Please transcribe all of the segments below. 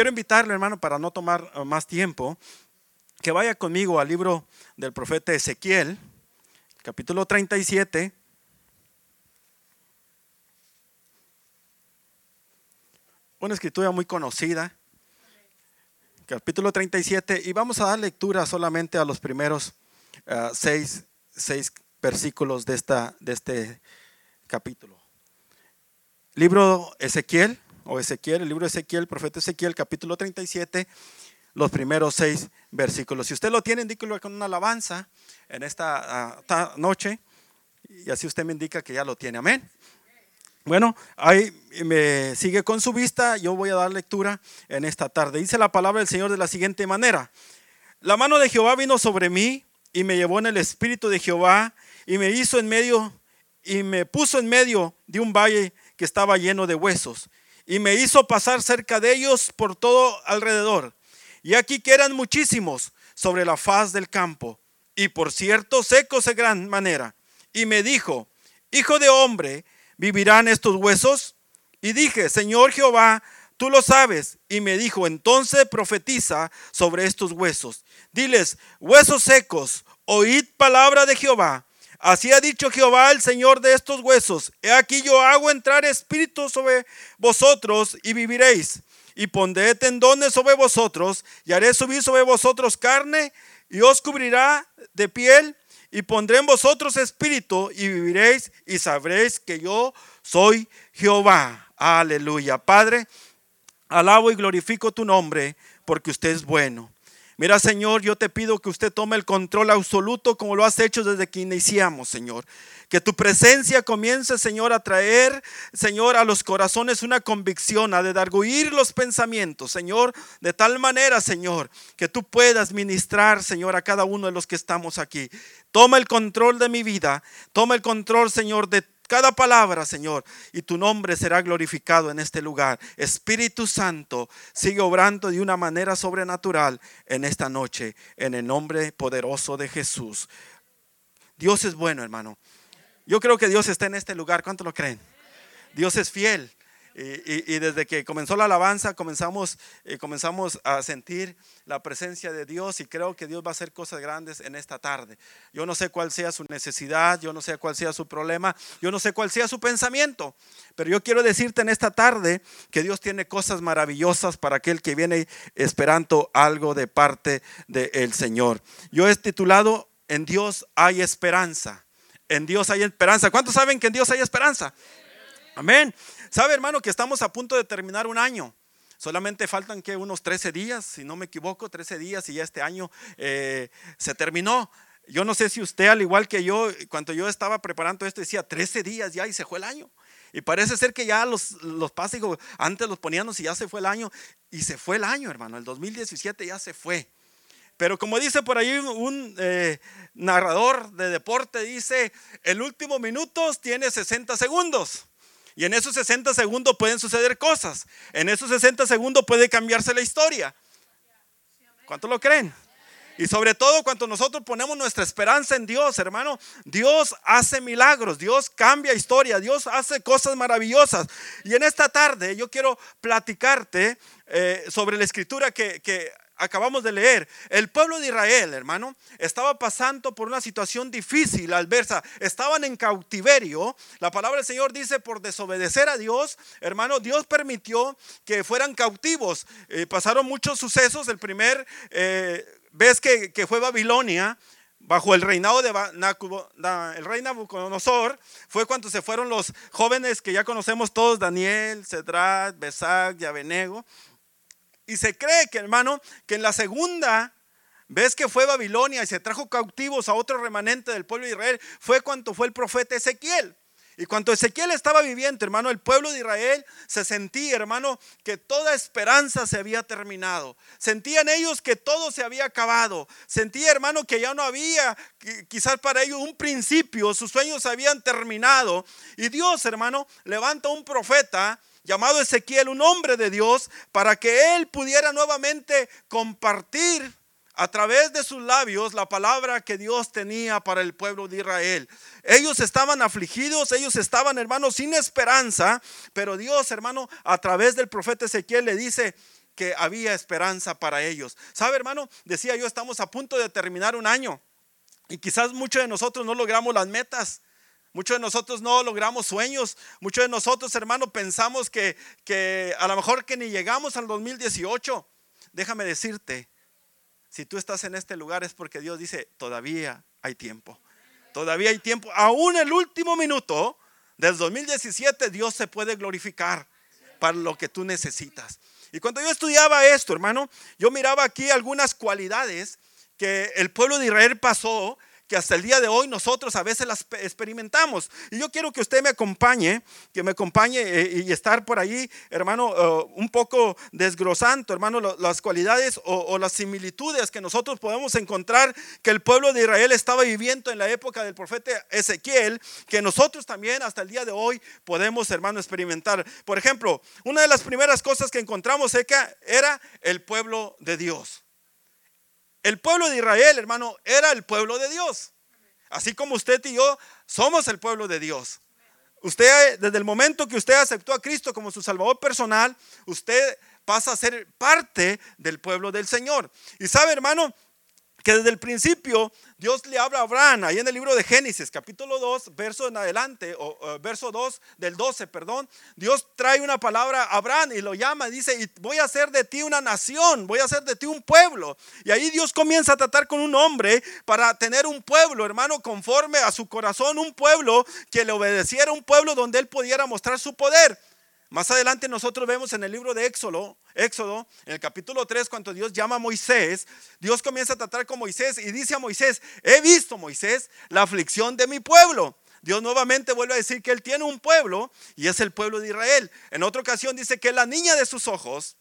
quiero invitarle, hermano, para no tomar eh, más tiempo, que vaya conmigo al libro del profeta Ezequiel, capítulo 37. Una escritura muy conocida, capítulo 37, y vamos a dar lectura solamente a los primeros uh, seis, seis, versículos de, esta, de este capítulo. Libro Ezequiel, o Ezequiel, el libro de Ezequiel, el profeta Ezequiel, capítulo 37, los primeros seis versículos. Si usted lo tiene, indíquelo con una alabanza en esta uh, noche, y así usted me indica que ya lo tiene. Amén. Bueno, ahí me sigue con su vista, yo voy a dar lectura en esta tarde. Dice la palabra del Señor de la siguiente manera. La mano de Jehová vino sobre mí y me llevó en el espíritu de Jehová y me hizo en medio y me puso en medio de un valle que estaba lleno de huesos y me hizo pasar cerca de ellos por todo alrededor. Y aquí que eran muchísimos sobre la faz del campo y por cierto secos de gran manera. Y me dijo, hijo de hombre, ¿vivirán estos huesos? Y dije, Señor Jehová, tú lo sabes. Y me dijo, entonces profetiza sobre estos huesos. Diles, huesos secos, oíd palabra de Jehová. Así ha dicho Jehová, el Señor de estos huesos. He aquí yo hago entrar espíritu sobre vosotros y viviréis. Y pondré tendones sobre vosotros y haré subir sobre vosotros carne y os cubrirá de piel y pondré en vosotros espíritu y viviréis y sabréis que yo soy Jehová. Aleluya. Padre, alabo y glorifico tu nombre porque usted es bueno. Mira, Señor, yo te pido que usted tome el control absoluto como lo has hecho desde que iniciamos, Señor. Que tu presencia comience, Señor, a traer, Señor, a los corazones una convicción, a dedarguir los pensamientos, Señor, de tal manera, Señor, que tú puedas ministrar, Señor, a cada uno de los que estamos aquí. Toma el control de mi vida, toma el control, Señor, de cada palabra, Señor, y tu nombre será glorificado en este lugar. Espíritu Santo, sigue obrando de una manera sobrenatural en esta noche, en el nombre poderoso de Jesús. Dios es bueno, hermano. Yo creo que Dios está en este lugar. ¿Cuánto lo creen? Dios es fiel. Y, desde que comenzó la alabanza comenzamos, eh, comenzamos a sentir la presencia de Dios y creo que Dios va a hacer cosas grandes en esta tarde. Yo no sé cuál sea su necesidad, yo no sé cuál sea su problema, yo no sé cuál sea su pensamiento, pero yo quiero decirte en esta tarde que Dios tiene cosas maravillosas para aquel que viene esperando algo de parte del Señor. Yo he titulado En Dios hay esperanza. En Dios hay esperanza. ¿Cuántos saben que en Dios hay esperanza? Amén. ¿Sabe, hermano, que estamos a punto de terminar un año? Solamente faltan que unos 13 días, si no me equivoco, 13 días y ya este año eh, se terminó. Yo no sé si usted, al igual que yo, cuando yo estaba preparando esto, decía 13 días ya y se fue el año. Y parece ser que ya los, los antes los poníamos y ya se fue el año. Y se fue el año, hermano. El 2017 ya se fue. Pero como dice por ahí un eh, narrador de deporte, dice, el último minuto tiene 60 segundos. Y en esos 60 segundos pueden suceder cosas. En esos 60 segundos puede cambiarse la historia. ¿Cuánto lo creen? Y sobre todo cuando nosotros ponemos nuestra esperanza en Dios, hermano, Dios hace milagros, Dios cambia historia, Dios hace cosas maravillosas. Y en esta tarde yo quiero platicarte eh, sobre la escritura que, que acabamos de leer, el pueblo de Israel, hermano, estaba pasando por una situación difícil, adversa. Estaban en cautiverio. La palabra del Señor dice, por desobedecer a Dios, hermano, Dios permitió que fueran cautivos. Eh, pasaron muchos sucesos. El primer eh, vez que, fue Babilonia, bajo el reinado de el rey Nabucodonosor, fue cuando se fueron los jóvenes que ya conocemos todos, Daniel, Cedrat, Besac y Abenego. Y se cree que, hermano, que en la segunda vez que fue Babilonia y se trajo cautivos a otro remanente del pueblo de Israel, fue cuando fue el profeta Ezequiel. Y cuando Ezequiel estaba viviendo, hermano, el pueblo de Israel se sentía, hermano, que toda esperanza se había terminado. Sentían ellos que todo se había acabado. Sentía, hermano, que ya no había quizás para ellos un principio, sus sueños se habían terminado. Y Dios, hermano, levanta un profeta llamado Ezequiel, un hombre de Dios, para que él pudiera nuevamente compartir a través de sus labios la palabra que Dios tenía para el pueblo de Israel. Ellos estaban afligidos, ellos estaban, hermanos, sin esperanza, pero Dios, hermano, a través del profeta Ezequiel le dice, que había esperanza para ellos. ¿Sabe, hermano? Decía yo, estamos a punto de terminar un año y quizás muchos de nosotros no logramos las metas. Muchos de nosotros no logramos sueños. Muchos de nosotros, hermano, pensamos que, que a lo mejor que ni llegamos al 2018. Déjame decirte, si tú estás en este lugar es porque Dios dice, todavía hay tiempo. Todavía hay tiempo. Aún el último minuto del 2017 Dios se puede glorificar para lo que tú necesitas. Y cuando yo estudiaba esto, hermano, yo miraba aquí algunas cualidades que el pueblo de Israel pasó que hasta el día de hoy nosotros a veces las experimentamos. Y yo quiero que usted me acompañe, que me acompañe eh, y estar por ahí, hermano, eh, un poco desgrosando, hermano, las cualidades o, las similitudes que nosotros podemos encontrar que el pueblo de Israel estaba viviendo en la época del profeta Ezequiel, que nosotros también hasta el día de hoy podemos, hermano, experimentar. Por ejemplo, una de las primeras cosas que encontramos era el pueblo de Dios. El pueblo de Israel, hermano, era el pueblo de Dios. Así como usted y yo somos el pueblo de Dios. Usted, desde el momento que usted aceptó a Cristo como su Salvador personal, usted pasa a ser parte del pueblo del Señor. Y sabe, hermano, que desde el principio Dios le habla a Abraham, ahí en el libro de Génesis, capítulo 2, verso en adelante, o verso 2 del 12, perdón, Dios trae una palabra a Abraham y lo llama, y dice, y voy a hacer de ti una nación, voy a hacer de ti un pueblo. Y ahí Dios comienza a tratar con un hombre para tener un pueblo, hermano, conforme a su corazón, un pueblo que le obedeciera, un pueblo donde él pudiera mostrar su poder. Más adelante nosotros vemos en el libro de Éxodo, Éxodo, en el capítulo 3, cuando Dios llama a Moisés, Dios comienza a tratar con Moisés y dice a Moisés, he visto, Moisés, la aflicción de mi pueblo. Dios nuevamente vuelve a decir que Él tiene un pueblo y es el pueblo de Israel. En otra ocasión dice que es la niña de sus ojos,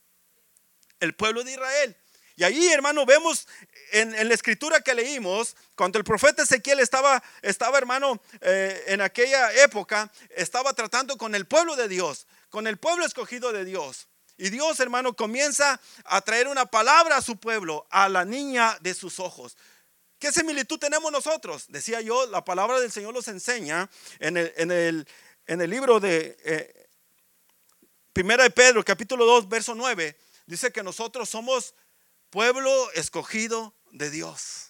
el pueblo de Israel. Y ahí, hermano, vemos en, la escritura que leímos, cuando el profeta Ezequiel estaba, estaba hermano, eh, en aquella época, estaba tratando con el pueblo de Dios con el pueblo escogido de Dios. Y Dios, hermano, comienza a traer una palabra a su pueblo, a la niña de sus ojos. ¿Qué similitud tenemos nosotros? Decía yo, la palabra del Señor nos enseña en el, en el, en el libro de eh, Primera de Pedro, capítulo 2, verso 9. Dice que nosotros somos pueblo escogido de Dios.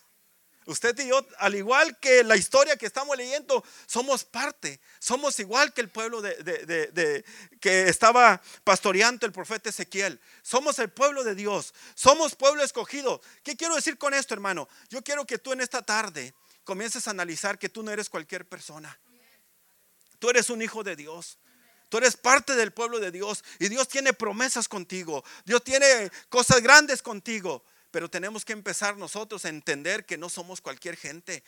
Usted y yo, al igual que la historia que estamos leyendo, somos parte, somos igual que el pueblo de, que estaba pastoreando el profeta Ezequiel. Somos el pueblo de Dios, somos pueblo escogido. ¿Qué quiero decir con esto, hermano? Yo quiero que tú en esta tarde comiences a analizar que tú no eres cualquier persona. Tú eres un hijo de Dios. Tú eres parte del pueblo de Dios y Dios tiene promesas contigo. Dios tiene cosas grandes contigo. Pero tenemos que empezar nosotros a entender que no somos cualquier gente.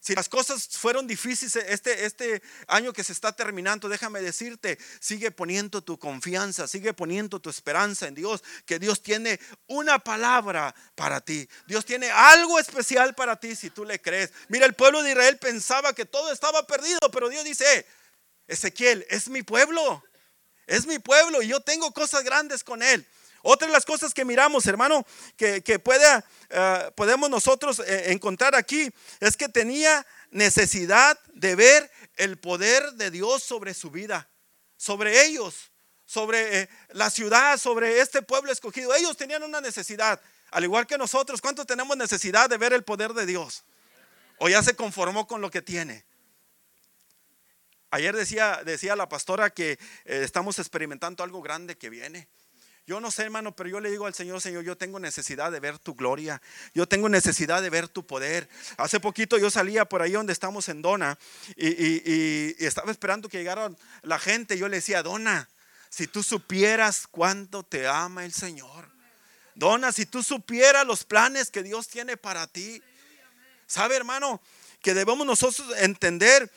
Si las cosas fueron difíciles este, este año que se está terminando, déjame decirte, sigue poniendo tu confianza, sigue poniendo tu esperanza en Dios, que Dios tiene una palabra para ti. Dios tiene algo especial para ti si tú le crees. Mira, el pueblo de Israel pensaba que todo estaba perdido, pero Dios dice, Ezequiel, es mi pueblo, es mi pueblo y yo tengo cosas grandes con él. Otra de las cosas que miramos, hermano, que, pueda, eh, podemos nosotros eh, encontrar aquí, es que tenía necesidad de ver el poder de Dios sobre su vida, sobre ellos, sobre eh, la ciudad, sobre este pueblo escogido. Ellos tenían una necesidad, al igual que nosotros. ¿Cuántos tenemos necesidad de ver el poder de Dios? ¿O ya se conformó con lo que tiene? Ayer decía, decía la pastora que estamos experimentando algo grande que viene. Yo no sé, hermano, pero yo le digo al Señor, Señor, yo tengo necesidad de ver tu gloria. Yo tengo necesidad de ver tu poder. Hace poquito yo salía por ahí donde estamos en Dona y, estaba esperando que llegara la gente. Yo le decía, Dona, si tú supieras cuánto te ama el Señor. Dona, si tú supieras los planes que Dios tiene para ti. ¿Sabe, hermano? Que debemos nosotros entender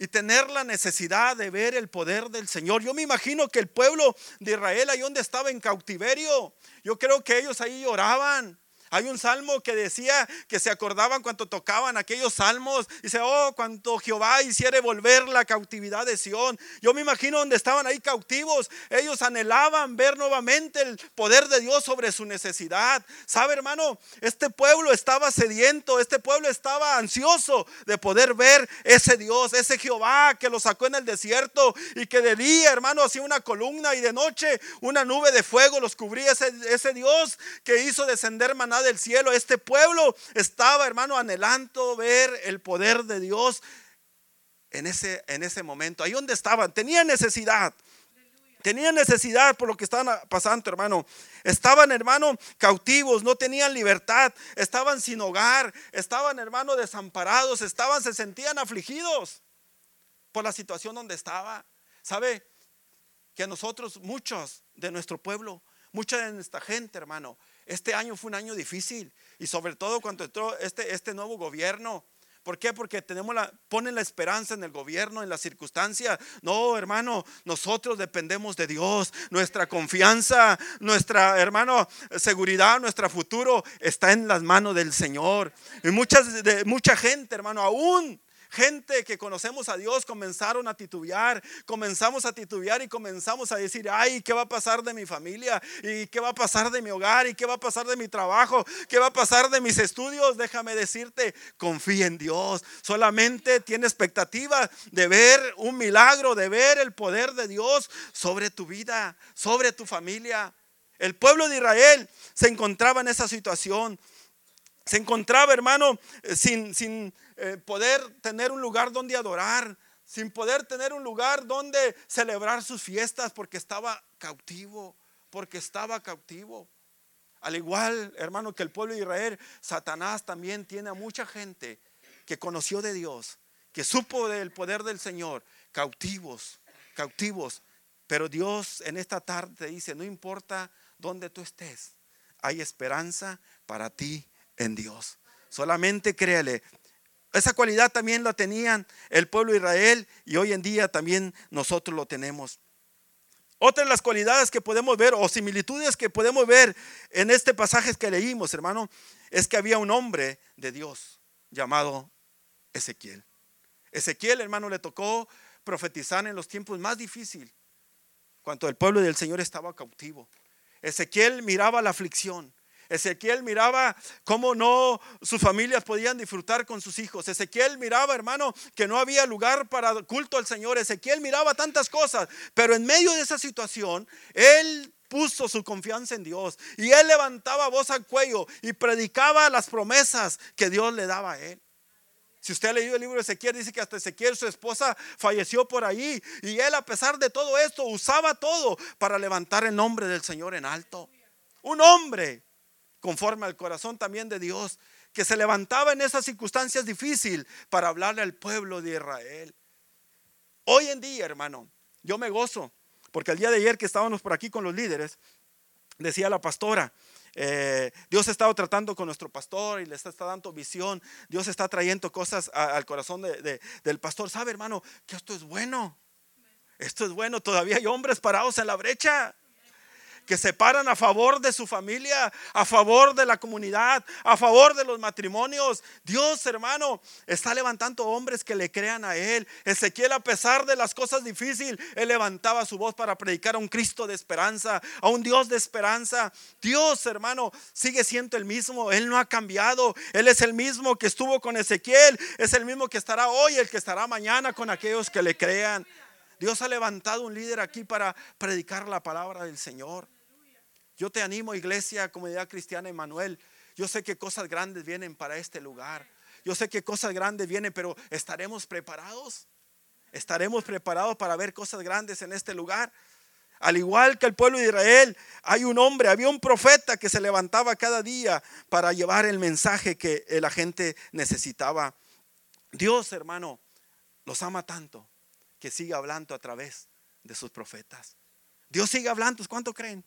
y tener la necesidad de ver el poder del Señor. Yo me imagino que el pueblo de Israel ahí donde estaba en cautiverio, yo creo que ellos ahí lloraban. Hay un salmo que decía que se acordaban cuando tocaban aquellos salmos. Dice, oh, cuando Jehová hiciere volver la cautividad de Sión. Yo me imagino donde estaban ahí cautivos. Ellos anhelaban ver nuevamente el poder de Dios sobre su necesidad. ¿Sabe, hermano? Este pueblo estaba sediento. Este pueblo estaba ansioso de poder ver ese Dios, ese Jehová que lo sacó en el desierto y que de día, hermano, hacía una columna y de noche una nube de fuego los cubría. Ese, ese Dios que hizo descender maná del cielo. Este pueblo estaba, hermano, anhelando ver el poder de Dios en ese, en ese momento. Ahí donde estaban, tenían necesidad. Tenían necesidad por lo que estaban pasando, hermano. Estaban, hermano, cautivos, no tenían libertad, estaban sin hogar, estaban, hermano, desamparados, estaban, se sentían afligidos por la situación donde estaba. ¿Sabe? Que a nosotros, muchos de nuestro pueblo, mucha de nuestra gente, hermano, este año fue un año difícil y sobre todo cuando entró este, este nuevo gobierno. ¿Por qué? Porque tenemos la, ponen la esperanza en el gobierno, en las circunstancias. No, hermano, nosotros dependemos de Dios. Nuestra confianza, nuestra, hermano, seguridad, nuestro futuro está en las manos del Señor. Y muchas, de, mucha gente, hermano, aún gente que conocemos a Dios comenzaron a titubear, comenzamos a titubear y comenzamos a decir, ay, ¿qué va a pasar de mi familia? ¿Y qué va a pasar de mi hogar? ¿Y qué va a pasar de mi trabajo? ¿Qué va a pasar de mis estudios? Déjame decirte, confía en Dios. Solamente tiene expectativa de ver un milagro, de ver el poder de Dios sobre tu vida, sobre tu familia. El pueblo de Israel se encontraba en esa situación. Se encontraba, hermano, sin, sin eh, poder tener un lugar donde adorar, sin poder tener un lugar donde celebrar sus fiestas porque estaba cautivo, porque estaba cautivo. Al igual, hermano, que el pueblo de Israel, Satanás también tiene a mucha gente que conoció de Dios, que supo del poder del Señor, cautivos, cautivos. Pero Dios en esta tarde dice, no importa dónde tú estés, hay esperanza para ti en Dios. Solamente créele, esa cualidad también la tenían el pueblo de Israel y hoy en día también nosotros lo tenemos. Otra de las cualidades que podemos ver o similitudes que podemos ver en este pasaje que leímos, hermano, es que había un hombre de Dios llamado Ezequiel. Ezequiel, hermano, le tocó profetizar en los tiempos más difíciles, cuando el pueblo del Señor estaba cautivo. Ezequiel miraba la aflicción. Ezequiel miraba cómo no sus familias podían disfrutar con sus hijos. Ezequiel miraba, hermano, que no había lugar para culto al Señor. Ezequiel miraba tantas cosas, pero en medio de esa situación, él puso su confianza en Dios y él levantaba voz al cuello y predicaba las promesas que Dios le daba a él. Si usted ha leído el libro de Ezequiel, dice que hasta Ezequiel, su esposa, falleció por ahí. Y él, a pesar de todo esto, usaba todo para levantar el nombre del Señor en alto. Un hombre conforme al corazón también de Dios, que se levantaba en esas circunstancias difíciles para hablarle al pueblo de Israel. Hoy en día, hermano, yo me gozo, porque el día de ayer que estábamos por aquí con los líderes, decía la pastora, eh, Dios ha estado tratando con nuestro pastor y le está, dando visión. Dios está trayendo cosas al corazón del pastor. ¿Sabe, hermano, que esto es bueno? Esto es bueno. Todavía hay hombres parados en la brecha que se paran a favor de su familia, a favor de la comunidad, a favor de los matrimonios. Dios, hermano, está levantando hombres que le crean a Él. Ezequiel, a pesar de las cosas difíciles, Él levantaba su voz para predicar a un Cristo de esperanza, a un Dios de esperanza. Dios, hermano, sigue siendo el mismo. Él no ha cambiado. Él es el mismo que estuvo con Ezequiel. Es el mismo que estará hoy, el que estará mañana con aquellos que le crean. Dios ha levantado un líder aquí para predicar la palabra del Señor. Yo te animo, iglesia, comunidad cristiana Emanuel. Yo sé que cosas grandes vienen para este lugar. Yo sé que cosas grandes vienen, pero ¿estaremos preparados? ¿Estaremos preparados para ver cosas grandes en este lugar? Al igual que el pueblo de Israel, hay un hombre, había un profeta que se levantaba cada día para llevar el mensaje que la gente necesitaba. Dios, hermano, los ama tanto que sigue hablando a través de sus profetas. Dios sigue hablando, ¿cuánto creen?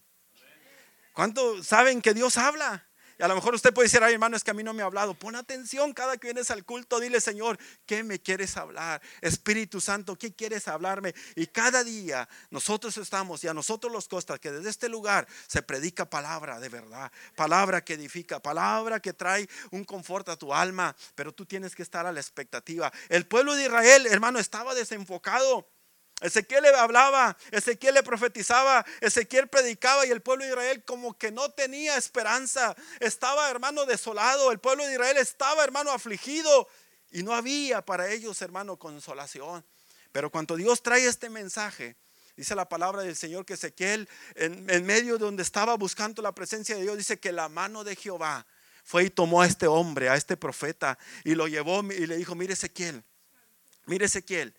¿Cuánto saben que Dios habla? Y a lo mejor usted puede decir, ay hermano, es que a mí no me ha hablado. Pon atención cada que vienes al culto, dile Señor, ¿qué me quieres hablar? Espíritu Santo, ¿qué quieres hablarme? Y cada día nosotros estamos y a nosotros los costas que desde este lugar se predica palabra de verdad, palabra que edifica, palabra que trae un confort a tu alma, pero tú tienes que estar a la expectativa. El pueblo de Israel, hermano, estaba desenfocado. Ezequiel le hablaba, Ezequiel le profetizaba, Ezequiel predicaba y el pueblo de Israel como que no tenía esperanza. Estaba, hermano, desolado. El pueblo de Israel estaba, hermano, afligido. Y no había para ellos, hermano, consolación. Pero cuando Dios trae este mensaje, dice la palabra del Señor que Ezequiel, en, medio de donde estaba buscando la presencia de Dios, dice que la mano de Jehová fue y tomó a este hombre, a este profeta, y lo llevó y le dijo, mire Ezequiel, mire Ezequiel,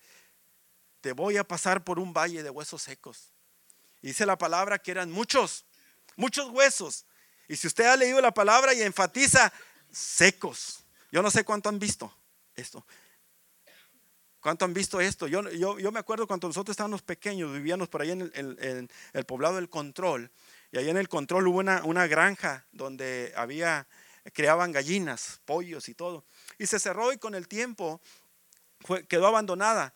te voy a pasar por un valle de huesos secos. dice la palabra que eran muchos, muchos huesos. Y si usted ha leído la palabra y enfatiza secos, yo no sé cuánto han visto esto. ¿Cuánto han visto esto? Yo, yo, me acuerdo cuando nosotros estábamos pequeños, vivíamos por ahí en el, el poblado del Control. Y ahí en el Control hubo una, una granja donde había, creaban gallinas, pollos y todo. Y se cerró y con el tiempo quedó abandonada.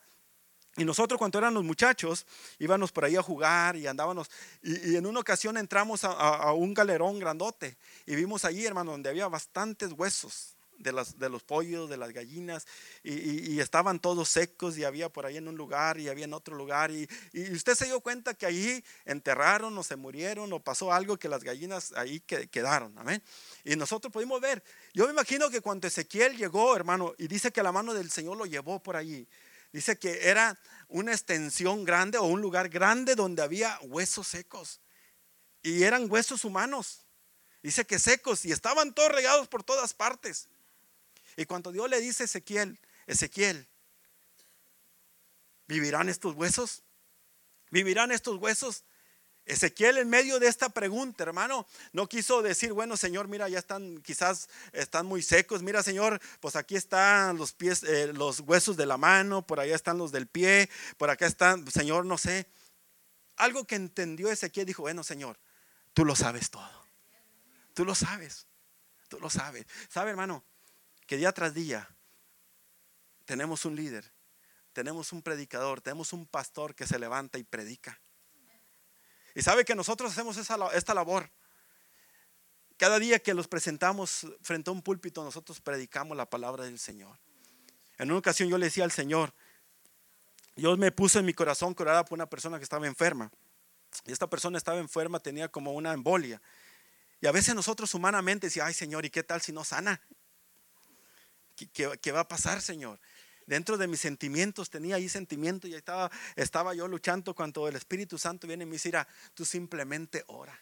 Y nosotros cuando éramos muchachos íbamos por ahí a jugar y andábamos. Y, en una ocasión entramos a, un galerón grandote y vimos allí, hermano, donde había bastantes huesos de, los pollos, de las gallinas. Y, estaban todos secos y había por ahí en un lugar y había en otro lugar. Y, usted se dio cuenta que allí enterraron o se murieron o pasó algo que las gallinas ahí quedaron. Amén. Y nosotros pudimos ver. Yo me imagino que cuando Ezequiel llegó, hermano, y dice que la mano del Señor lo llevó por allí Dice que era una extensión grande o un lugar grande donde había huesos secos. Y eran huesos humanos. Dice que secos y estaban todos regados por todas partes. Y cuando Dios le dice a Ezequiel, Ezequiel, ¿vivirán estos huesos? ¿Vivirán estos huesos? Ezequiel en medio de esta pregunta, hermano, no quiso decir, bueno, Señor, mira, ya están, quizás están muy secos. Mira, Señor, pues aquí están los pies, eh, los huesos de la mano, por allá están los del pie, por acá están, Señor, no sé. Algo que entendió Ezequiel dijo, bueno, Señor, tú lo sabes todo. Tú lo sabes. Tú lo sabes. ¿Sabe, hermano? Que día tras día tenemos un líder, tenemos un predicador, tenemos un pastor que se levanta y predica. Y sabe que nosotros hacemos esta labor. Cada día que los presentamos frente a un púlpito, nosotros predicamos la palabra del Señor. En una ocasión yo le decía al Señor, Dios me puso en mi corazón que orara por una persona que estaba enferma. Y esta persona estaba enferma, tenía como una embolia. Y a veces nosotros humanamente decíamos, ay Señor, ¿y qué tal si no sana? ¿Qué, qué va a pasar, Señor? Dentro de mis sentimientos, tenía ahí sentimientos y estaba, estaba yo luchando cuando el Espíritu Santo viene y me dice, tú simplemente ora.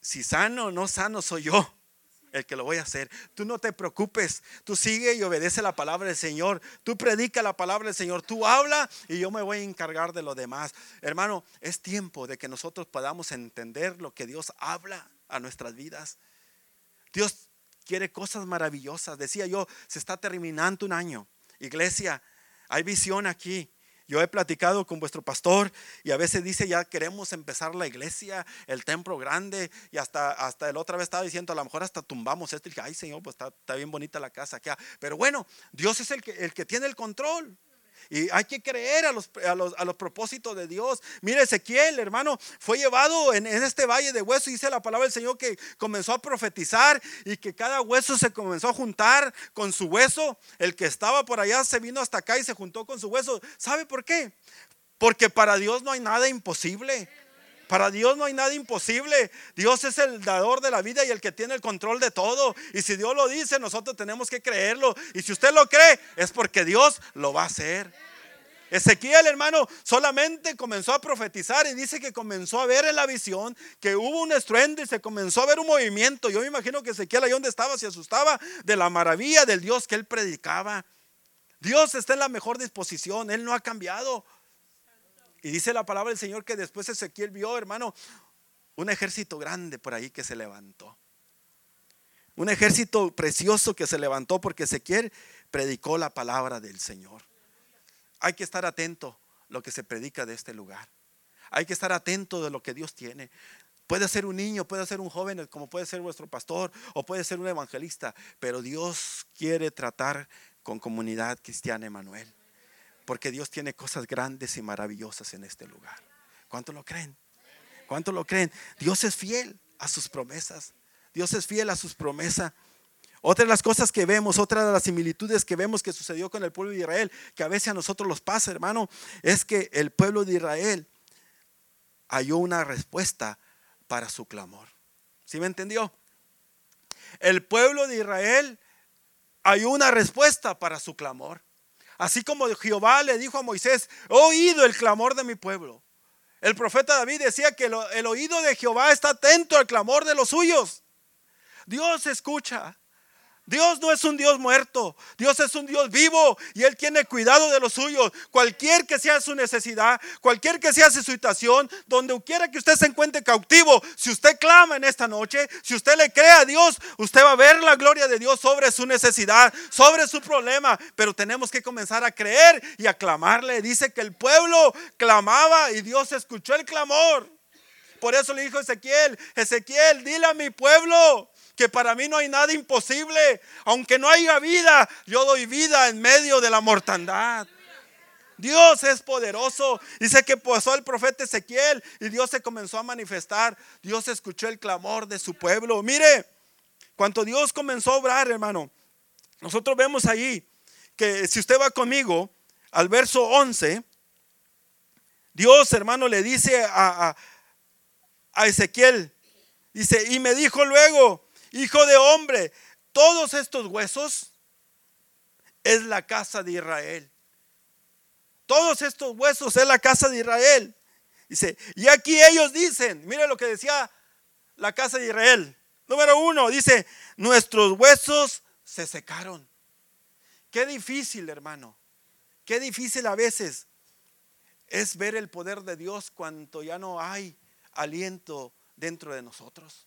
Si sano o no sano soy yo el que lo voy a hacer. Tú no te preocupes, tú sigue y obedece la palabra del Señor, tú predica la palabra del Señor, tú habla y yo me voy a encargar de lo demás. Hermano, es tiempo de que nosotros podamos entender lo que Dios habla a nuestras vidas. Dios quiere cosas maravillosas. Decía yo, se está terminando un año. Iglesia, hay visión aquí. Yo he platicado con vuestro pastor y a veces dice ya queremos empezar la iglesia, el templo grande y hasta, hasta el otra vez estaba diciendo a lo mejor hasta tumbamos esto y dije, ay Señor, pues está, está bien bonita la casa acá. Pero bueno, Dios es el que, el que tiene el control. Y hay que creer a los, a los, propósitos de Dios. Mire, Ezequiel, hermano, fue llevado en, este valle de huesos. Dice la palabra del Señor que comenzó a profetizar y que cada hueso se comenzó a juntar con su hueso. El que estaba por allá se vino hasta acá y se juntó con su hueso. ¿Sabe por qué? Porque para Dios no hay nada imposible. Para Dios no hay nada imposible. Dios es el dador de la vida y el que tiene el control de todo. Y si Dios lo dice, nosotros tenemos que creerlo. Y si usted lo cree, es porque Dios lo va a hacer. Ezequiel, hermano, solamente comenzó a profetizar y dice que comenzó a ver en la visión que hubo un estruendo y se comenzó a ver un movimiento. Yo me imagino que Ezequiel ahí donde estaba se asustaba de la maravilla del Dios que él predicaba. Dios está en la mejor disposición, Él no ha cambiado. Y dice la palabra del Señor que después Ezequiel vio, hermano, un ejército grande por ahí que se levantó. Un ejército precioso que se levantó porque Ezequiel predicó la palabra del Señor. Hay que estar atento lo que se predica de este lugar. Hay que estar atento de lo que Dios tiene. Puede ser un niño, puede ser un joven, como puede ser vuestro pastor, o puede ser un evangelista, pero Dios quiere tratar con comunidad cristiana, Emanuel, porque Dios tiene cosas grandes y maravillosas en este lugar. ¿Cuánto lo creen? ¿Cuánto lo creen? Dios es fiel a sus promesas. Dios es fiel a sus promesas. Otra de las cosas que vemos, otra de las similitudes que vemos que sucedió con el pueblo de Israel, que a veces a nosotros los pasa, hermano, es que el pueblo de Israel halló una respuesta para su clamor. ¿Sí me entendió? El pueblo de Israel halló una respuesta para su clamor. Así como Jehová le dijo a Moisés, he oído el clamor de mi pueblo. El profeta David decía que el oído de Jehová está atento al clamor de los suyos. Dios escucha. Dios no es un Dios muerto, Dios es un Dios vivo y Él tiene cuidado de los suyos. Cualquier que sea su necesidad, cualquier que sea su situación, donde quiera que usted se encuentre cautivo, si usted clama en esta noche, si usted le cree a Dios, usted va a ver la gloria de Dios sobre su necesidad, sobre su problema. Pero tenemos que comenzar a creer y a clamarle. Dice que el pueblo clamaba y Dios escuchó el clamor. Por eso le dijo Ezequiel, Ezequiel, dile a mi pueblo que para mí no hay nada imposible. Aunque no haya vida, yo doy vida en medio de la mortandad. Dios es poderoso. Dice que pasó el profeta Ezequiel y Dios se comenzó a manifestar. Dios escuchó el clamor de su pueblo. Mire, cuando Dios comenzó a obrar, hermano, nosotros vemos ahí que si usted va conmigo al verso 11, Dios, hermano, le dice a, a, a Ezequiel, dice, y me dijo luego, hijo de hombre, todos estos huesos es la casa de Israel. Todos estos huesos es la casa de Israel. Dice, y aquí ellos dicen, mire lo que decía la casa de Israel. Número uno, dice, nuestros huesos se secaron. Qué difícil, hermano. Qué difícil a veces es ver el poder de Dios cuando ya no hay aliento dentro de nosotros.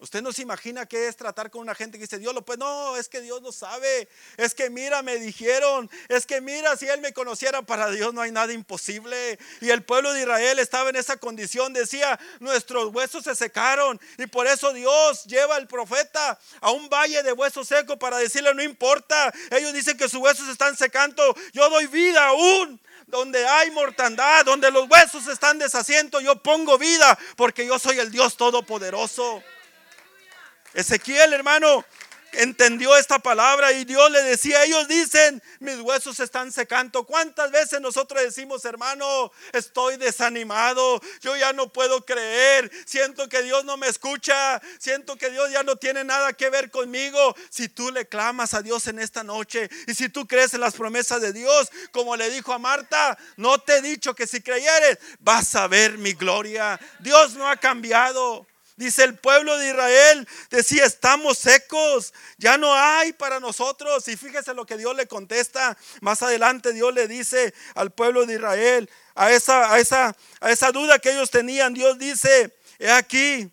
Usted no se imagina qué es tratar con una gente que dice, Dios lo puede. No, es que Dios no sabe. Es que mira, me dijeron. Es que mira, si Él me conociera, para Dios no hay nada imposible. Y el pueblo de Israel estaba en esa condición. Decía, nuestros huesos se secaron. Y por eso Dios lleva al profeta a un valle de huesos secos para decirle, no importa. Ellos dicen que sus huesos están secando. Yo doy vida aún donde hay mortandad, donde los huesos están deshaciendo, yo pongo vida porque yo soy el Dios todopoderoso. Ezequiel, hermano, entendió esta palabra y Dios le decía, ellos dicen, mis huesos están secando. ¿Cuántas veces nosotros decimos, hermano, estoy desanimado, yo ya no puedo creer, siento que Dios no me escucha, siento que Dios ya no tiene nada que ver conmigo? Si tú le clamas a Dios en esta noche y si tú crees en las promesas de Dios, como le dijo a Marta, no te he dicho que si creyeres vas a ver mi gloria. Dios no ha cambiado. Dice el pueblo de Israel, decía, estamos secos, ya no hay para nosotros. Y fíjese lo que Dios le contesta. Más adelante Dios le dice al pueblo de Israel, a esa, a esa, a esa duda que ellos tenían, Dios dice, he aquí,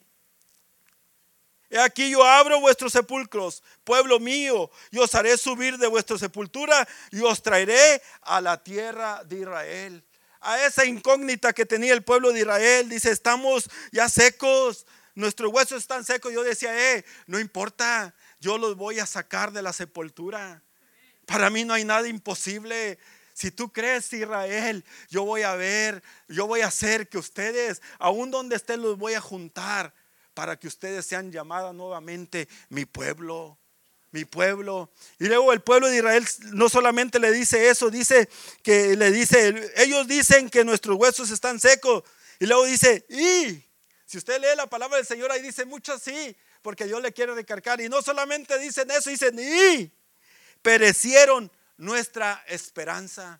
he aquí yo abro vuestros sepulcros, pueblo mío, y os haré subir de vuestra sepultura y os traeré a la tierra de Israel. A esa incógnita que tenía el pueblo de Israel, dice, estamos ya secos, nuestros huesos están secos. Yo decía, eh, no importa, yo los voy a sacar de la sepultura. Para mí no hay nada imposible. Si tú crees, Israel, yo voy a ver, yo voy a hacer que ustedes, aún donde estén, los voy a juntar para que ustedes sean llamadas nuevamente mi pueblo mi pueblo. Y luego el pueblo de Israel no solamente le dice eso, dice que le dice, ellos dicen que nuestros huesos están secos. Y luego dice, y si usted lee la palabra del Señor, ahí dice mucho sí, porque Dios le quiere recargar. Y no solamente dicen eso, dicen, y perecieron nuestra esperanza.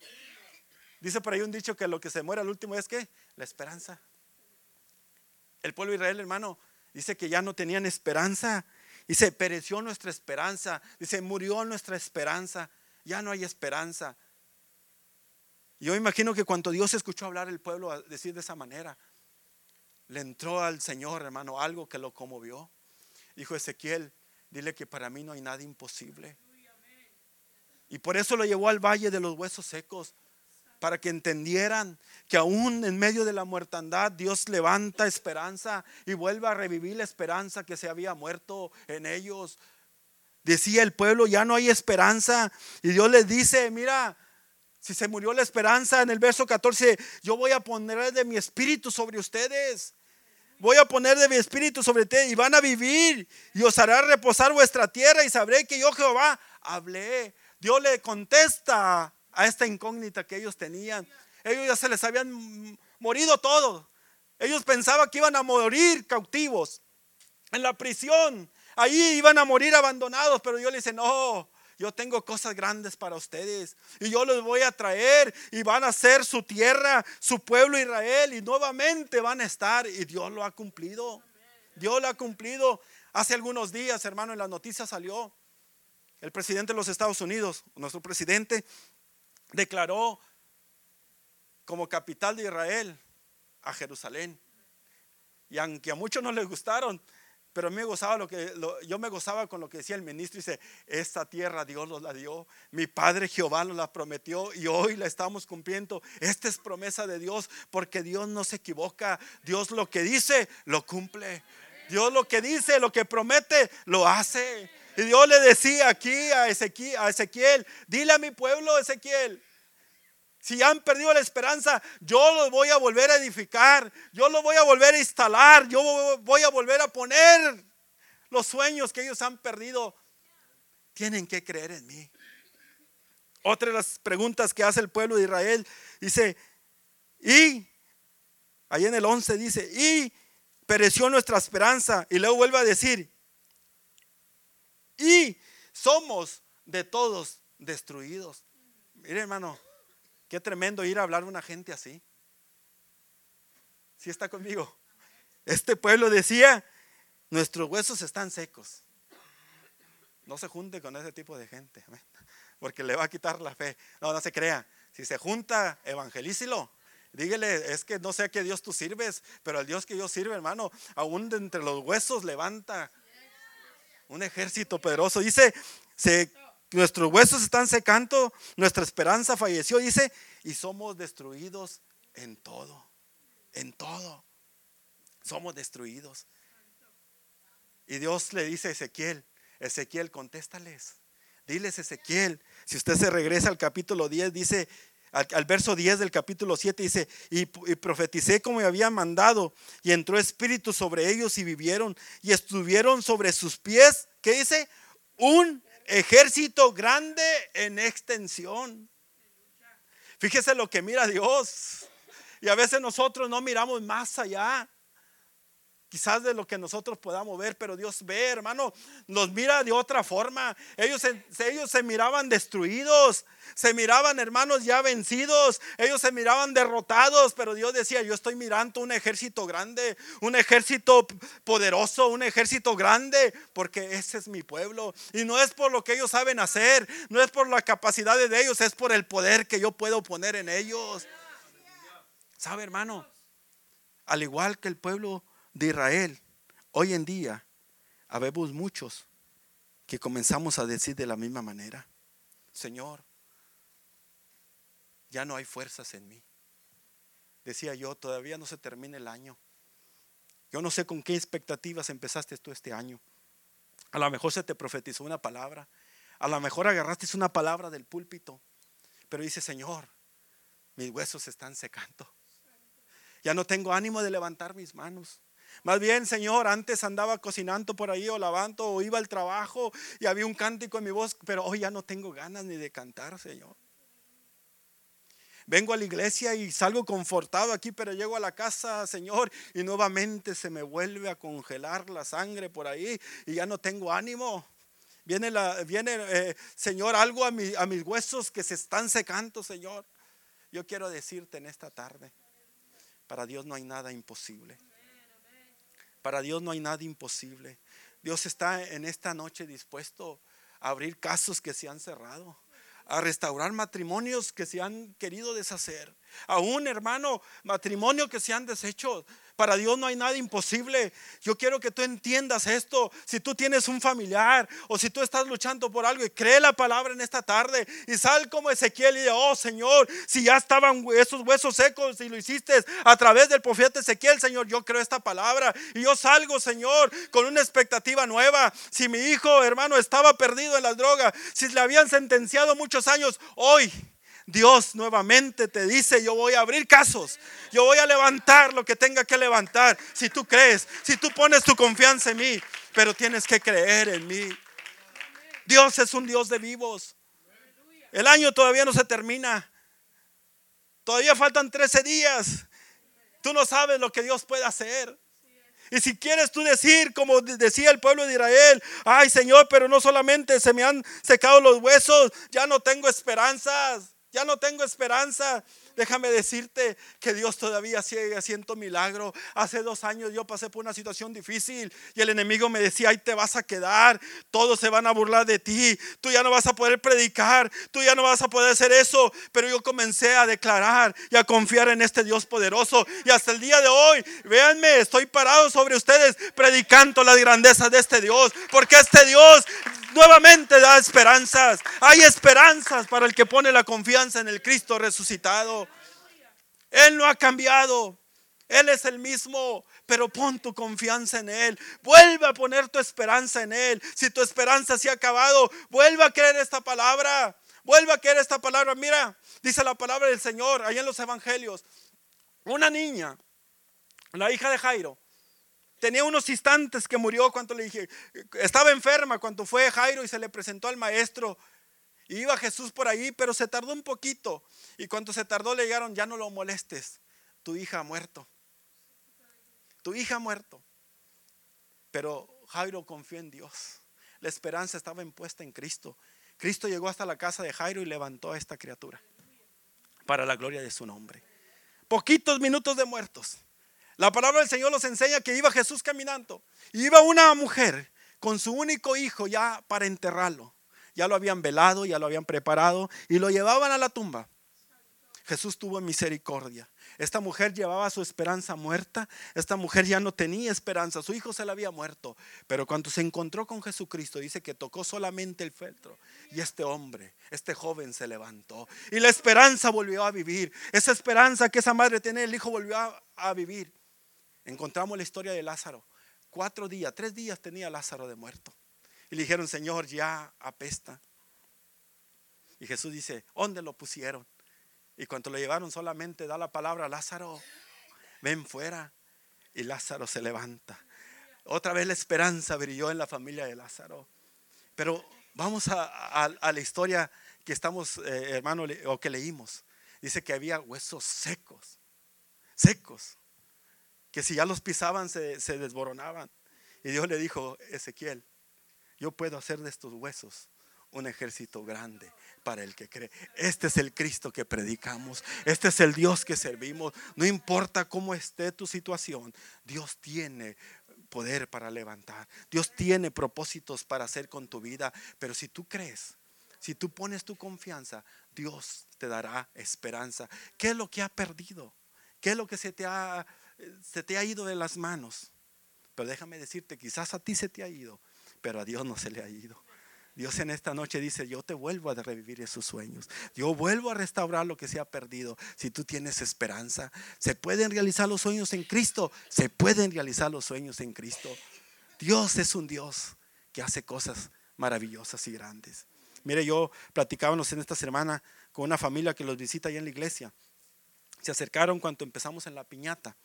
Dice por ahí un dicho que lo que se muere al último es que la esperanza. El pueblo de Israel, hermano, dice que ya no tenían esperanza. Dice, pereció nuestra esperanza. Dice, murió nuestra esperanza. Ya no hay esperanza. Yo imagino que cuando Dios escuchó hablar el pueblo decir de esa manera, le entró al Señor, hermano, algo que lo conmovió. Dijo Ezequiel, dile que para mí no hay nada imposible. Y por eso lo llevó al valle de los huesos secos. para que entendieran que aún en medio de la muertandad Dios levanta esperanza y vuelve a revivir la esperanza que se había muerto en ellos. Decía el pueblo, ya no hay esperanza. Y Dios les dice, mira, si se murió la esperanza en el verso 14, yo voy a poner de mi espíritu sobre ustedes. Voy a poner de mi espíritu sobre ustedes y van a vivir y os hará reposar vuestra tierra y sabré que yo Jehová hablé. Dios le contesta a esta incógnita que ellos tenían. Ellos ya se les habían morido todo. Ellos pensaban que iban a morir cautivos en la prisión. Ahí iban a morir abandonados, pero Dios les dice, no, yo tengo cosas grandes para ustedes y yo los voy a traer y van a ser su tierra, su pueblo Israel y nuevamente van a estar y Dios lo ha cumplido. Dios lo ha cumplido. Hace algunos días, hermano, en las noticias salió el presidente de los Estados Unidos, nuestro presidente, declaró como capital de Israel a Jerusalén. Y aunque a muchos no les gustaron, pero me gozaba lo que yo me gozaba con lo que decía el ministro. Dice: Esta tierra Dios nos la dio, mi padre Jehová nos la prometió y hoy la estamos cumpliendo. Esta es promesa de Dios porque Dios no se equivoca. Dios lo que dice lo cumple. Dios lo que dice, lo que promete, lo hace. Y Dios le decía aquí a Ezequiel, a Ezequiel, dile a mi pueblo Ezequiel, si han perdido la esperanza, yo los voy a volver a edificar, yo los voy a volver a instalar, yo voy a volver a poner los sueños que ellos han perdido. Tienen que creer en mí. Otra de las preguntas que hace el pueblo de Israel dice, y, ahí en el 11 dice, y pereció nuestra esperanza. Y luego vuelve a decir, y somos de todos destruidos. Mire, hermano, qué tremendo ir a hablar a una gente así. Si está conmigo. Este pueblo decía, nuestros huesos están secos. No se junte con ese tipo de gente, porque le va a quitar la fe. No, no se crea. Si se junta, evangelícelo. Dígale, es que no sé a qué Dios tú sirves, pero al Dios que yo sirve, hermano, aún de entre los huesos levanta un ejército poderoso. Dice, nuestros huesos están secando, nuestra esperanza falleció, dice, y somos destruidos en todo, en todo. Somos destruidos. Y Dios le dice a Ezequiel, Ezequiel, contéstales. Diles Ezequiel, si usted se regresa al capítulo 10, dice, al, verso 10 del capítulo 7 dice, y, y, profeticé como me había mandado, y entró espíritu sobre ellos y vivieron, y estuvieron sobre sus pies, ¿qué dice? Un ejército grande en extensión. Fíjese lo que mira Dios. Y a veces nosotros no miramos más allá quizás de lo que nosotros podamos ver, pero Dios ve, hermano, nos mira de otra forma. Ellos ellos se miraban destruidos, se miraban, hermanos, ya vencidos, ellos se miraban derrotados, pero Dios decía, yo estoy mirando un ejército grande, un ejército poderoso, un ejército grande, porque ese es mi pueblo. Y no es por lo que ellos saben hacer, no es por la capacidad de ellos, es por el poder que yo puedo poner en ellos. ¿Sabe, hermano? Al igual que el pueblo de Israel, hoy en día, habemos muchos que comenzamos a decir de la misma manera, Señor, ya no hay fuerzas en mí. Decía yo, todavía no se termina el año. Yo no sé con qué expectativas empezaste tú este año. A lo mejor se te profetizó una palabra. A lo mejor agarraste una palabra del púlpito. Pero dice, Señor, mis huesos están secando. Ya no tengo ánimo de levantar mis manos. Más bien, Señor, antes andaba cocinando por ahí o lavando o iba al trabajo y había un cántico en mi voz, pero hoy ya no tengo ganas ni de cantar, Señor. Vengo a la iglesia y salgo confortado aquí, pero llego a la casa, Señor, y nuevamente se me vuelve a congelar la sangre por ahí y ya no tengo ánimo. Viene, viene eh, Señor, algo a, a mis huesos que se están secando, Señor. Yo quiero decirte en esta tarde, para Dios no hay nada imposible. Para Dios no hay nada imposible. Dios está en esta noche dispuesto a abrir casos que se han cerrado, a restaurar matrimonios que se han querido deshacer, Aún, hermano, matrimonio que se han deshecho. Para Dios no hay nada imposible. Yo quiero que tú entiendas esto. Si tú tienes un familiar o si tú estás luchando por algo y cree la palabra en esta tarde y sal como Ezequiel y dice, oh Señor, si ya estaban esos huesos secos y lo hiciste a través del profeta Ezequiel, Señor, yo creo esta palabra y yo salgo, Señor, con una expectativa nueva. Si mi hijo, hermano, estaba perdido en las drogas, si le habían sentenciado muchos años, hoy Dios nuevamente te dice, yo voy a abrir casos, yo voy a levantar lo que tenga que levantar. Si tú crees, si tú pones tu confianza en mí, pero tienes que creer en mí. Dios es un Dios de vivos. El año todavía no se termina. Todavía faltan 13 días. Tú no sabes lo que Dios puede hacer. Y si quieres tú decir, como decía el pueblo de Israel, ay Señor, pero no solamente se me han secado los huesos, ya no tengo esperanzas ya no tengo esperanza. Déjame decirte que Dios todavía sigue haciendo milagro. Hace dos años yo pasé por una situación difícil y el enemigo me decía, ahí te vas a quedar, todos se van a burlar de ti, tú ya no vas a poder predicar, tú ya no vas a poder hacer eso. Pero yo comencé a declarar y a confiar en este Dios poderoso. Y hasta el día de hoy, véanme, estoy parado sobre ustedes predicando la grandeza de este Dios, porque este Dios nuevamente da esperanzas. Hay esperanzas para el que pone la confianza en el Cristo resucitado. Él no ha cambiado. Él es el mismo, pero pon tu confianza en Él. Vuelve a poner tu esperanza en Él. Si tu esperanza se ha acabado, vuelve a creer esta palabra. Vuelve a creer esta palabra. Mira, dice la palabra del Señor ahí en los evangelios. Una niña, la hija de Jairo, Tenía unos instantes que murió cuando le dije, estaba enferma cuando fue Jairo y se le presentó al maestro. Y iba Jesús por ahí, pero se tardó un poquito. Y cuando se tardó le llegaron, ya no lo molestes, tu hija ha muerto. Tu hija ha muerto. Pero Jairo confió en Dios. La esperanza estaba impuesta en Cristo. Cristo llegó hasta la casa de Jairo y levantó a esta criatura para la gloria de su nombre. Poquitos minutos de muertos. La palabra del Señor nos enseña que iba Jesús caminando. Iba una mujer con su único hijo ya para enterrarlo. Ya lo habían velado, ya lo habían preparado y lo llevaban a la tumba. Jesús tuvo misericordia. Esta mujer llevaba su esperanza muerta. Esta mujer ya no tenía esperanza. Su hijo se le había muerto. Pero cuando se encontró con Jesucristo, dice que tocó solamente el feltro. Y este hombre, este joven se levantó. Y la esperanza volvió a vivir. Esa esperanza que esa madre tenía, el hijo volvió a vivir encontramos la historia de Lázaro. Cuatro días, tres días tenía Lázaro de muerto. Y le dijeron, Señor, ya apesta. Y Jesús dice, ¿dónde lo pusieron? Y cuando lo llevaron solamente da la palabra, Lázaro, ven fuera. Y Lázaro se levanta. Otra vez la esperanza brilló en la familia de Lázaro. Pero vamos a, la historia que estamos, eh, hermano, o que leímos. Dice que había huesos secos, secos que si ya los pisaban se, desboronaban. Y Dios le dijo, Ezequiel, yo puedo hacer de estos huesos un ejército grande para el que cree. Este es el Cristo que predicamos. Este es el Dios que servimos. No importa cómo esté tu situación, Dios tiene poder para levantar. Dios tiene propósitos para hacer con tu vida. Pero si tú crees, si tú pones tu confianza, Dios te dará esperanza. ¿Qué es lo que ha perdido? ¿Qué es lo que se te ha se te ha ido de las manos. Pero déjame decirte, quizás a ti se te ha ido, pero a Dios no se le ha ido. Dios en esta noche dice, yo te vuelvo a revivir esos sueños. Yo vuelvo a restaurar lo que se ha perdido. Si tú tienes esperanza, se pueden realizar los sueños en Cristo. Se pueden realizar los sueños en Cristo. Dios es un Dios que hace cosas maravillosas y grandes. Mire, yo platicábamos en esta semana con una familia que los visita allá en la iglesia se acercaron cuando empezamos en la piñata.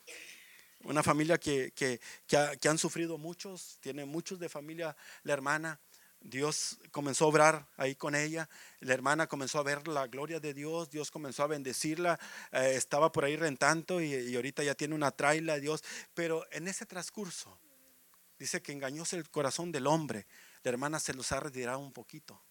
Una familia que, que, que, han sufrido muchos, tiene muchos de familia, la hermana. Dios comenzó a obrar ahí con ella, la hermana comenzó a ver la gloria de Dios, Dios comenzó a bendecirla, eh, estaba por ahí rentando y, y, ahorita ya tiene una traila, Dios, pero en ese transcurso dice que engañóse el corazón del hombre, la hermana se los ha retirado un poquito.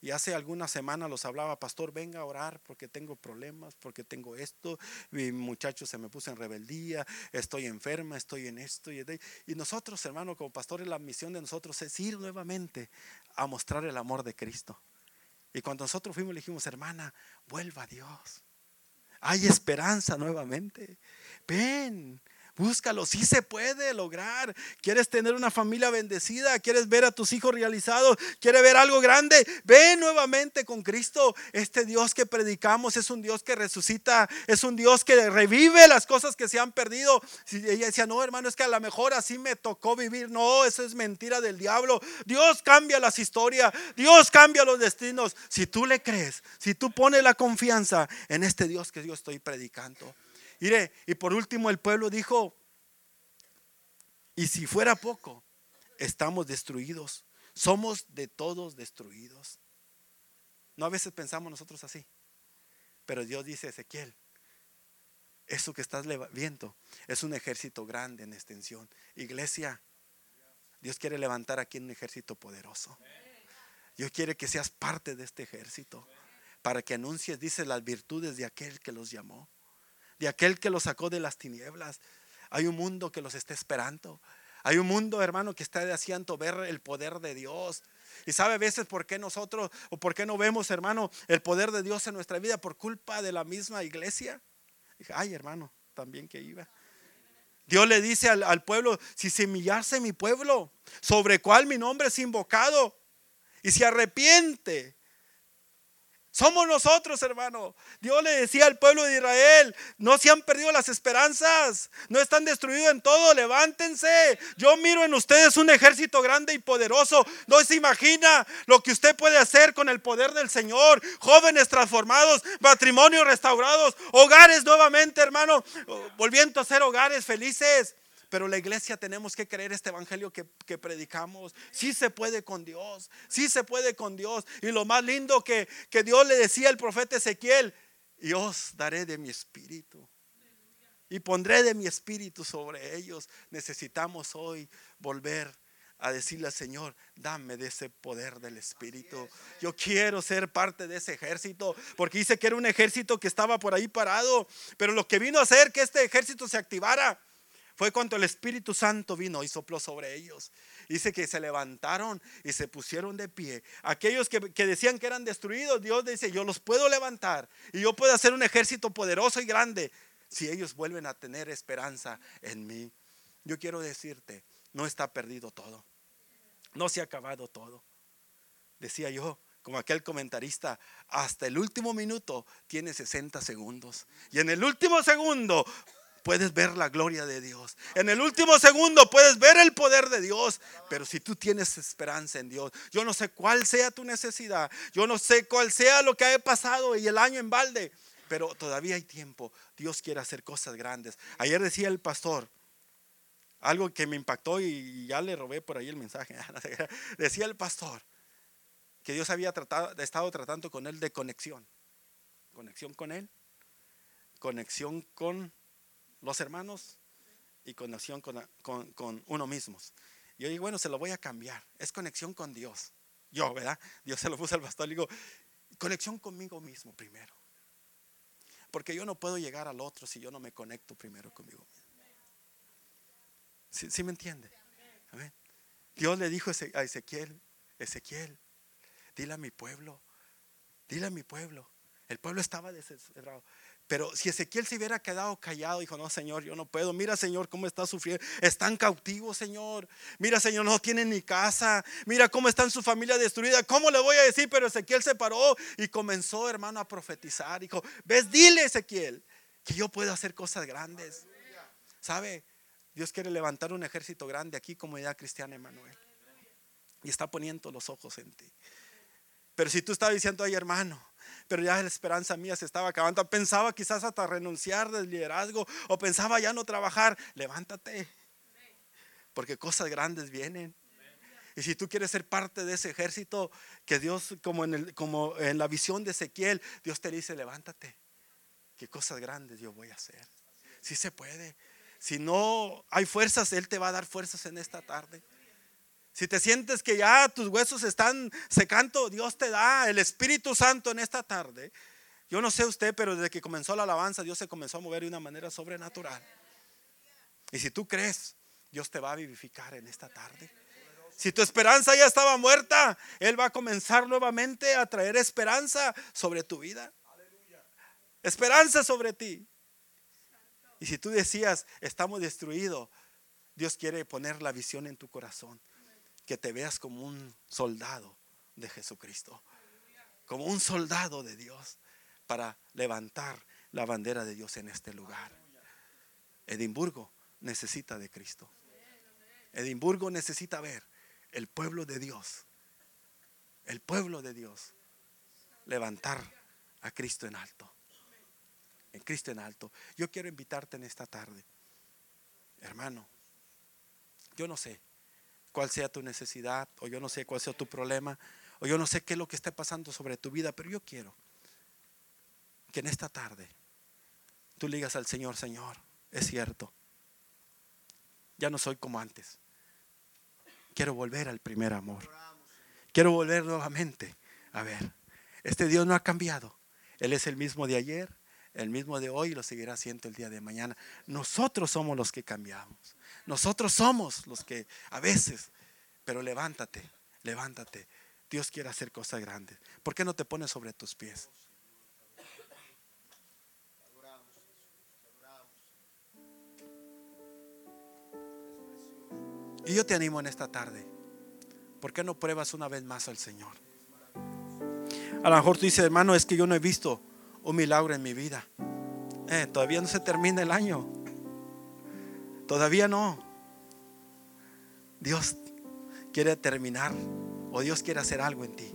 Y hace algunas semanas los hablaba, pastor, venga a orar porque tengo problemas, porque tengo esto, mi muchacho se me puso en rebeldía, estoy enferma, estoy en esto. Y, y nosotros, hermano, como pastores, la misión de nosotros es ir nuevamente a mostrar el amor de Cristo. Y cuando nosotros fuimos, le dijimos, hermana, vuelva a Dios. Hay esperanza nuevamente. Ven, Búscalo, sí se puede lograr. ¿Quieres tener una familia bendecida? ¿Quieres ver a tus hijos realizados? ¿Quieres ver algo grande? Ve nuevamente con Cristo. Este Dios que predicamos es un Dios que resucita, es un Dios que revive las cosas que se han perdido. Si ella decía, no, hermano, es que a lo mejor así me tocó vivir. No, eso es mentira del diablo. Dios cambia las historias, Dios cambia los destinos. Si tú le crees, si tú pones la confianza en este Dios que yo estoy predicando. Mire, y por último el pueblo dijo, y si fuera poco, estamos destruidos. Somos de todos destruidos. No a veces pensamos nosotros así. Pero Dios dice, Ezequiel, eso que estás viendo es un ejército grande en extensión. Iglesia, Dios quiere levantar aquí un ejército poderoso. Dios quiere que seas parte de este ejército para que anuncies, dice, las virtudes de aquel que los llamó de aquel que los sacó de las tinieblas. Hay un mundo que los está esperando. Hay un mundo, hermano, que está deseando ver el poder de Dios. Y sabe a veces por qué nosotros o por qué no vemos, hermano, el poder de Dios en nuestra vida por culpa de la misma iglesia. Ay, hermano, también que iba. Dios le dice al, pueblo, si se humillase mi pueblo, sobre cual mi nombre es invocado, y se arrepiente somos nosotros, hermano. Dios le decía al pueblo de Israel, no se han perdido las esperanzas, no están destruidos en todo, levántense. Yo miro en ustedes un ejército grande y poderoso. No se imagina lo que usted puede hacer con el poder del Señor. Jóvenes transformados, matrimonios restaurados, hogares nuevamente, hermano, volviendo a ser hogares felices. Pero la iglesia tenemos que creer este evangelio que, predicamos. Sí se puede con Dios, sí se puede con Dios. Y lo más lindo que, que Dios le decía al profeta Ezequiel, y os daré de mi espíritu. Y pondré de mi espíritu sobre ellos. Necesitamos hoy volver a decirle al Señor, dame de ese poder del Espíritu. Yo quiero ser parte de ese ejército, porque dice que era un ejército que estaba por ahí parado, pero lo que vino a hacer que este ejército se activara fue cuando el Espíritu Santo vino y sopló sobre ellos. Dice que se levantaron y se pusieron de pie. Aquellos que, decían que eran destruidos, Dios dice, yo los puedo levantar y yo puedo hacer un ejército poderoso y grande si ellos vuelven a tener esperanza en mí. Yo quiero decirte, no está perdido todo. No se ha acabado todo. Decía yo, como aquel comentarista, hasta el último minuto tiene 60 segundos. Y en el último segundo puedes ver la gloria de Dios. En el último segundo puedes ver el poder de Dios. Pero si tú tienes esperanza en Dios, yo no sé cuál sea tu necesidad, yo no sé cuál sea lo que haya pasado y el año en balde, pero todavía hay tiempo. Dios quiere hacer cosas grandes. Ayer decía el pastor, algo que me impactó y ya le robé por ahí el mensaje. Decía el pastor que Dios había tratado, estado tratando con él de conexión. Conexión con él, conexión con los hermanos y conexión con, uno mismo. Yo digo, bueno, se lo voy a cambiar. Es conexión con Dios. Yo, ¿verdad? Dios se lo puso al pastor. Le digo, conexión conmigo mismo primero. Porque yo no puedo llegar al otro si yo no me conecto primero conmigo mismo. ¿Sí, me entiende? Dios le dijo a Ezequiel, Ezequiel, dile a mi pueblo, dile a mi pueblo. El pueblo estaba desesperado. Pero si Ezequiel se hubiera quedado callado, dijo, no, Señor, yo no puedo. Mira, Señor, cómo está sufriendo. Están cautivos, Señor. Mira, Señor, no tienen ni casa. Mira cómo está su familia destruida. ¿Cómo le voy a decir? Pero Ezequiel se paró y comenzó, hermano, a profetizar. Dijo, ves, dile, Ezequiel, que yo puedo hacer cosas grandes. ¿Sabe? Dios quiere levantar un ejército grande aquí, comunidad cristiana, Emanuel. Y está poniendo los ojos en ti. Pero si tú estás diciendo, ay, hermano, pero ya la esperanza mía se estaba acabando. Pensaba quizás hasta renunciar del liderazgo o pensaba ya no trabajar. Levántate, porque cosas grandes vienen. Y si tú quieres ser parte de ese ejército, que Dios, como en, el, como en la visión de Ezequiel, Dios te dice, levántate, que cosas grandes yo voy a hacer. Si se puede. Si no hay fuerzas, Él te va a dar fuerzas en esta tarde. Si te sientes que ya tus huesos están secando, Dios te da el Espíritu Santo en esta tarde. Yo no sé usted, pero desde que comenzó la alabanza, Dios se comenzó a mover de una manera sobrenatural. Y si tú crees, Dios te va a vivificar en esta tarde. Si tu esperanza ya estaba muerta, Él va a comenzar nuevamente a traer esperanza sobre tu vida. esperanza sobre ti. Y si tú decías, estamos destruidos, Dios quiere poner la visión en tu corazón, que te veas como un soldado de Jesucristo, como un soldado de Dios para levantar la bandera de Dios en este lugar. Edimburgo necesita de Cristo. Edimburgo necesita ver el pueblo de Dios, el pueblo de Dios, levantar a Cristo en alto. En Cristo en alto. Yo quiero invitarte en esta tarde, hermano. Yo no sé cuál sea tu necesidad, o yo no sé cuál sea tu problema, o yo no sé qué es lo que esté pasando sobre tu vida, pero yo quiero que en esta tarde tú le digas al Señor, Señor, es cierto, ya no soy como antes. Quiero volver al primer amor. Quiero volver nuevamente. A ver, este Dios no ha cambiado. Él es el mismo de ayer, el mismo de hoy lo seguirá siendo el día de mañana. Nosotros somos los que cambiamos. Nosotros somos los que a veces, pero levántate, levántate. Dios quiere hacer cosas grandes. ¿Por qué no te pones sobre tus pies? Y yo te animo en esta tarde. ¿Por qué no pruebas una vez más al Señor? A lo mejor tú dices, hermano, es que yo no he visto un milagro en mi vida. Eh, todavía no se termina el año. Todavía no. Dios quiere terminar o Dios quiere hacer algo en ti.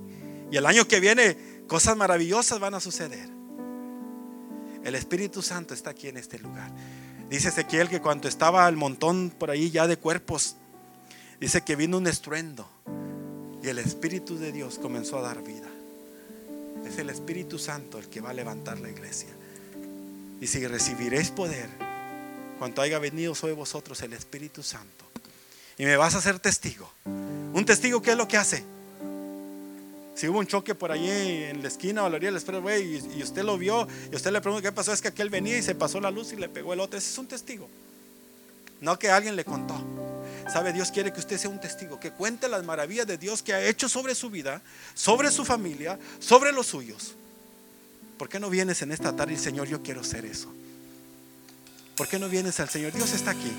Y el año que viene cosas maravillosas van a suceder. El Espíritu Santo está aquí en este lugar. Dice Ezequiel que cuando estaba el montón por ahí ya de cuerpos Dice que vino un estruendo y el Espíritu de Dios comenzó a dar vida. Es el Espíritu Santo el que va a levantar la iglesia. Y si recibiréis poder, cuando haya venido sobre vosotros el Espíritu Santo, y me vas a hacer testigo. Un testigo, ¿qué es lo que hace? Si hubo un choque por allí en la esquina o la orilla y, y usted lo vio y usted le pregunta qué pasó, es que aquel venía y se pasó la luz y le pegó el otro. Ese es un testigo. No que alguien le contó. Sabe, Dios quiere que usted sea un testigo, que cuente las maravillas de Dios que ha hecho sobre su vida, sobre su familia, sobre los suyos. ¿Por qué no vienes en esta tarde y Señor, yo quiero ser eso? ¿Por qué no vienes al Señor? Dios está aquí.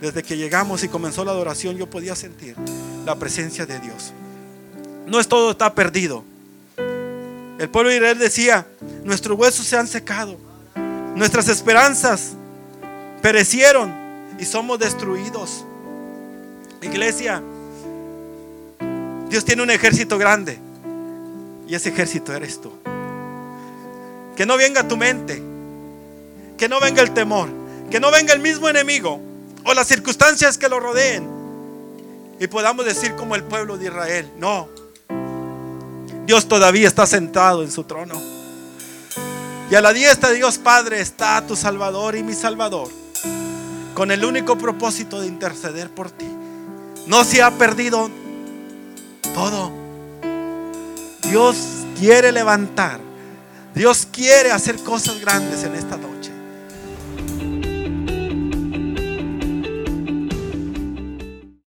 Desde que llegamos y comenzó la adoración, yo podía sentir la presencia de Dios. No es todo está perdido. El pueblo de Israel decía, nuestros huesos se han secado, nuestras esperanzas perecieron y somos destruidos. Iglesia, Dios tiene un ejército grande y ese ejército eres tú. Que no venga tu mente, que no venga el temor, que no venga el mismo enemigo o las circunstancias que lo rodeen y podamos decir como el pueblo de Israel, no, Dios todavía está sentado en su trono. Y a la diestra de Dios Padre está tu Salvador y mi Salvador, con el único propósito de interceder por ti. No se ha perdido todo. Dios quiere levantar. Dios quiere hacer cosas grandes en esta noche.